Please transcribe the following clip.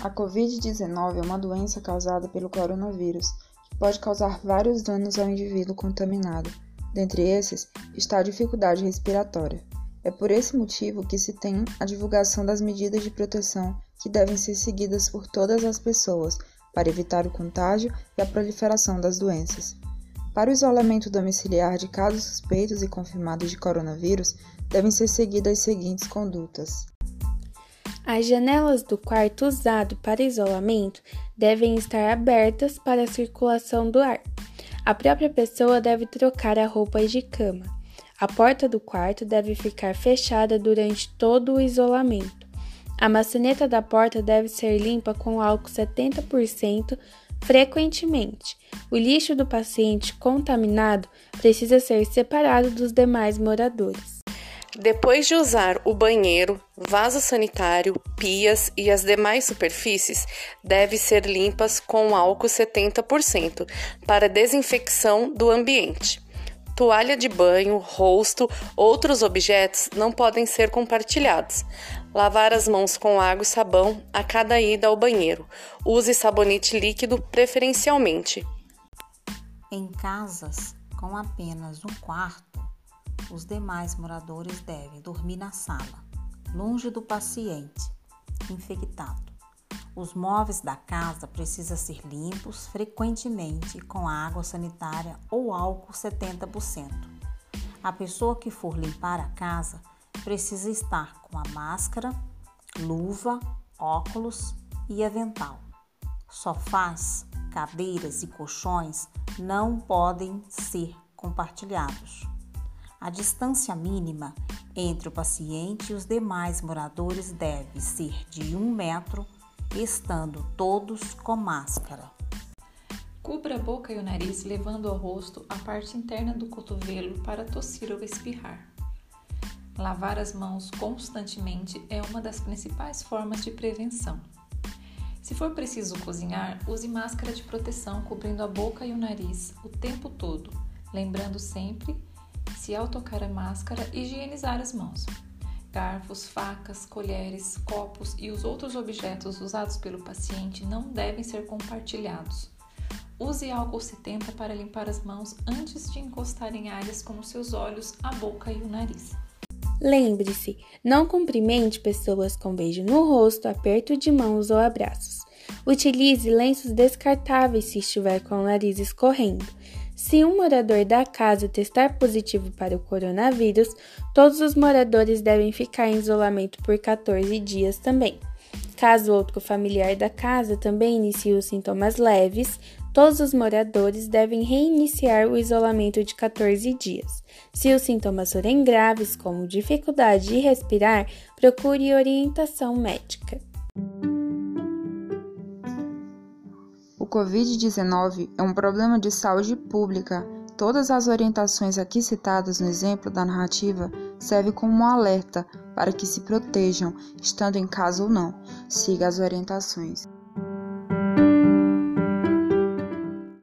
A Covid-19 é uma doença causada pelo coronavírus, que pode causar vários danos ao indivíduo contaminado. Dentre esses está a dificuldade respiratória. É por esse motivo que se tem a divulgação das medidas de proteção que devem ser seguidas por todas as pessoas para evitar o contágio e a proliferação das doenças. Para o isolamento domiciliar de casos suspeitos e confirmados de coronavírus, devem ser seguidas as seguintes condutas. As janelas do quarto usado para isolamento devem estar abertas para a circulação do ar. A própria pessoa deve trocar a roupa de cama. A porta do quarto deve ficar fechada durante todo o isolamento. A maçaneta da porta deve ser limpa com álcool 70% frequentemente. O lixo do paciente contaminado precisa ser separado dos demais moradores. Depois de usar o banheiro, vaso sanitário, pias e as demais superfícies, deve ser limpas com álcool 70% para desinfecção do ambiente. Toalha de banho, rosto, outros objetos não podem ser compartilhados. Lavar as mãos com água e sabão a cada ida ao banheiro. Use sabonete líquido preferencialmente. Em casas com apenas um quarto, os demais moradores devem dormir na sala, longe do paciente infectado. Os móveis da casa precisam ser limpos frequentemente com água sanitária ou álcool 70%. A pessoa que for limpar a casa precisa estar com a máscara, luva, óculos e avental. Sofás, cadeiras e colchões não podem ser compartilhados. A distância mínima entre o paciente e os demais moradores deve ser de um metro, estando todos com máscara. Cubra a boca e o nariz levando ao rosto a parte interna do cotovelo para tossir ou espirrar. Lavar as mãos constantemente é uma das principais formas de prevenção. Se for preciso cozinhar, use máscara de proteção cobrindo a boca e o nariz o tempo todo, lembrando sempre se ao tocar a máscara, higienizar as mãos. Garfos, facas, colheres, copos e os outros objetos usados pelo paciente não devem ser compartilhados. Use álcool 70 para limpar as mãos antes de encostar em áreas como seus olhos, a boca e o nariz. Lembre-se, não cumprimente pessoas com beijo no rosto, aperto de mãos ou abraços. Utilize lenços descartáveis se estiver com o nariz escorrendo. Se um morador da casa testar positivo para o coronavírus, todos os moradores devem ficar em isolamento por 14 dias também. Caso outro familiar da casa também inicie os sintomas leves, todos os moradores devem reiniciar o isolamento de 14 dias. Se os sintomas forem graves, como dificuldade de respirar, procure orientação médica. Covid-19 é um problema de saúde pública. Todas as orientações aqui citadas no exemplo da narrativa servem como um alerta para que se protejam, estando em casa ou não. Siga as orientações.